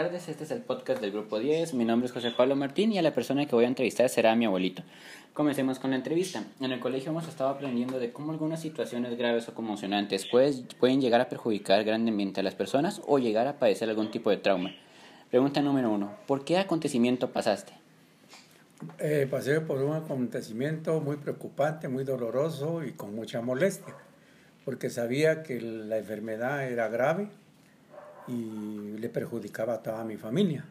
Buenas tardes, este es el podcast del Grupo 10. Mi nombre es José Pablo Martín y a la persona que voy a entrevistar será mi abuelito. Comencemos con la entrevista. En el colegio hemos estado aprendiendo de cómo algunas situaciones graves o conmocionantes pueden llegar a perjudicar grandemente a las personas o llegar a padecer algún tipo de trauma. Pregunta número uno: ¿Por qué acontecimiento pasaste? Eh, pasé por un acontecimiento muy preocupante, muy doloroso y con mucha molestia, porque sabía que la enfermedad era grave y le perjudicaba a toda mi familia.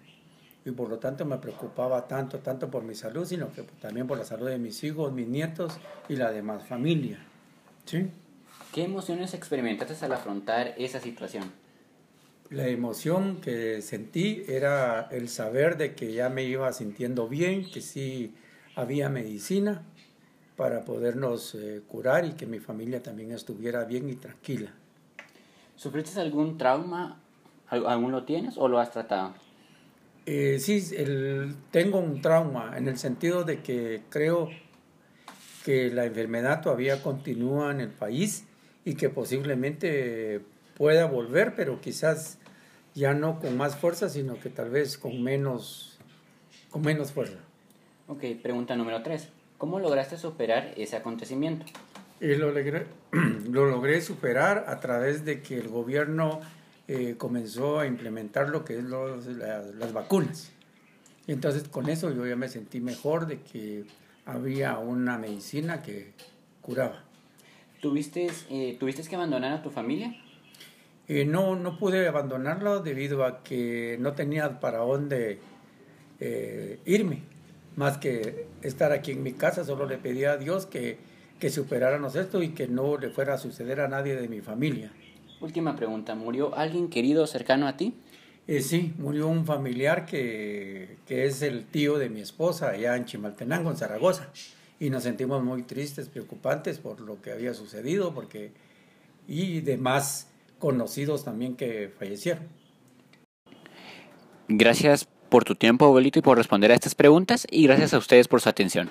Y por lo tanto me preocupaba tanto, tanto por mi salud, sino que también por la salud de mis hijos, mis nietos y la demás familia. ¿Sí? ¿Qué emociones experimentaste al afrontar esa situación? La emoción que sentí era el saber de que ya me iba sintiendo bien, que sí había medicina para podernos eh, curar y que mi familia también estuviera bien y tranquila. ¿Sufriste algún trauma ¿Aún lo tienes o lo has tratado? Eh, sí, el, tengo un trauma en el sentido de que creo que la enfermedad todavía continúa en el país y que posiblemente pueda volver, pero quizás ya no con más fuerza, sino que tal vez con menos, con menos fuerza. Ok, pregunta número tres. ¿Cómo lograste superar ese acontecimiento? Eh, lo, logré, lo logré superar a través de que el gobierno eh, comenzó a implementar lo que es las vacunas. Y entonces con eso yo ya me sentí mejor de que había una medicina que curaba. ¿Tuviste, eh, ¿tuviste que abandonar a tu familia? Eh, no, no pude abandonarlo debido a que no tenía para dónde irme, más que estar aquí en mi casa, solo le pedí a Dios que, que superáramos esto y que no le fuera a suceder a nadie de mi familia. Última pregunta, ¿murió alguien querido cercano a ti? Eh, sí, murió un familiar que, que, es el tío de mi esposa allá en Chimaltenango, en Zaragoza. Y nos sentimos muy tristes, preocupantes por lo que había sucedido, porque y demás conocidos también que fallecieron. Gracias por tu tiempo, abuelito, y por responder a estas preguntas, y gracias a ustedes por su atención.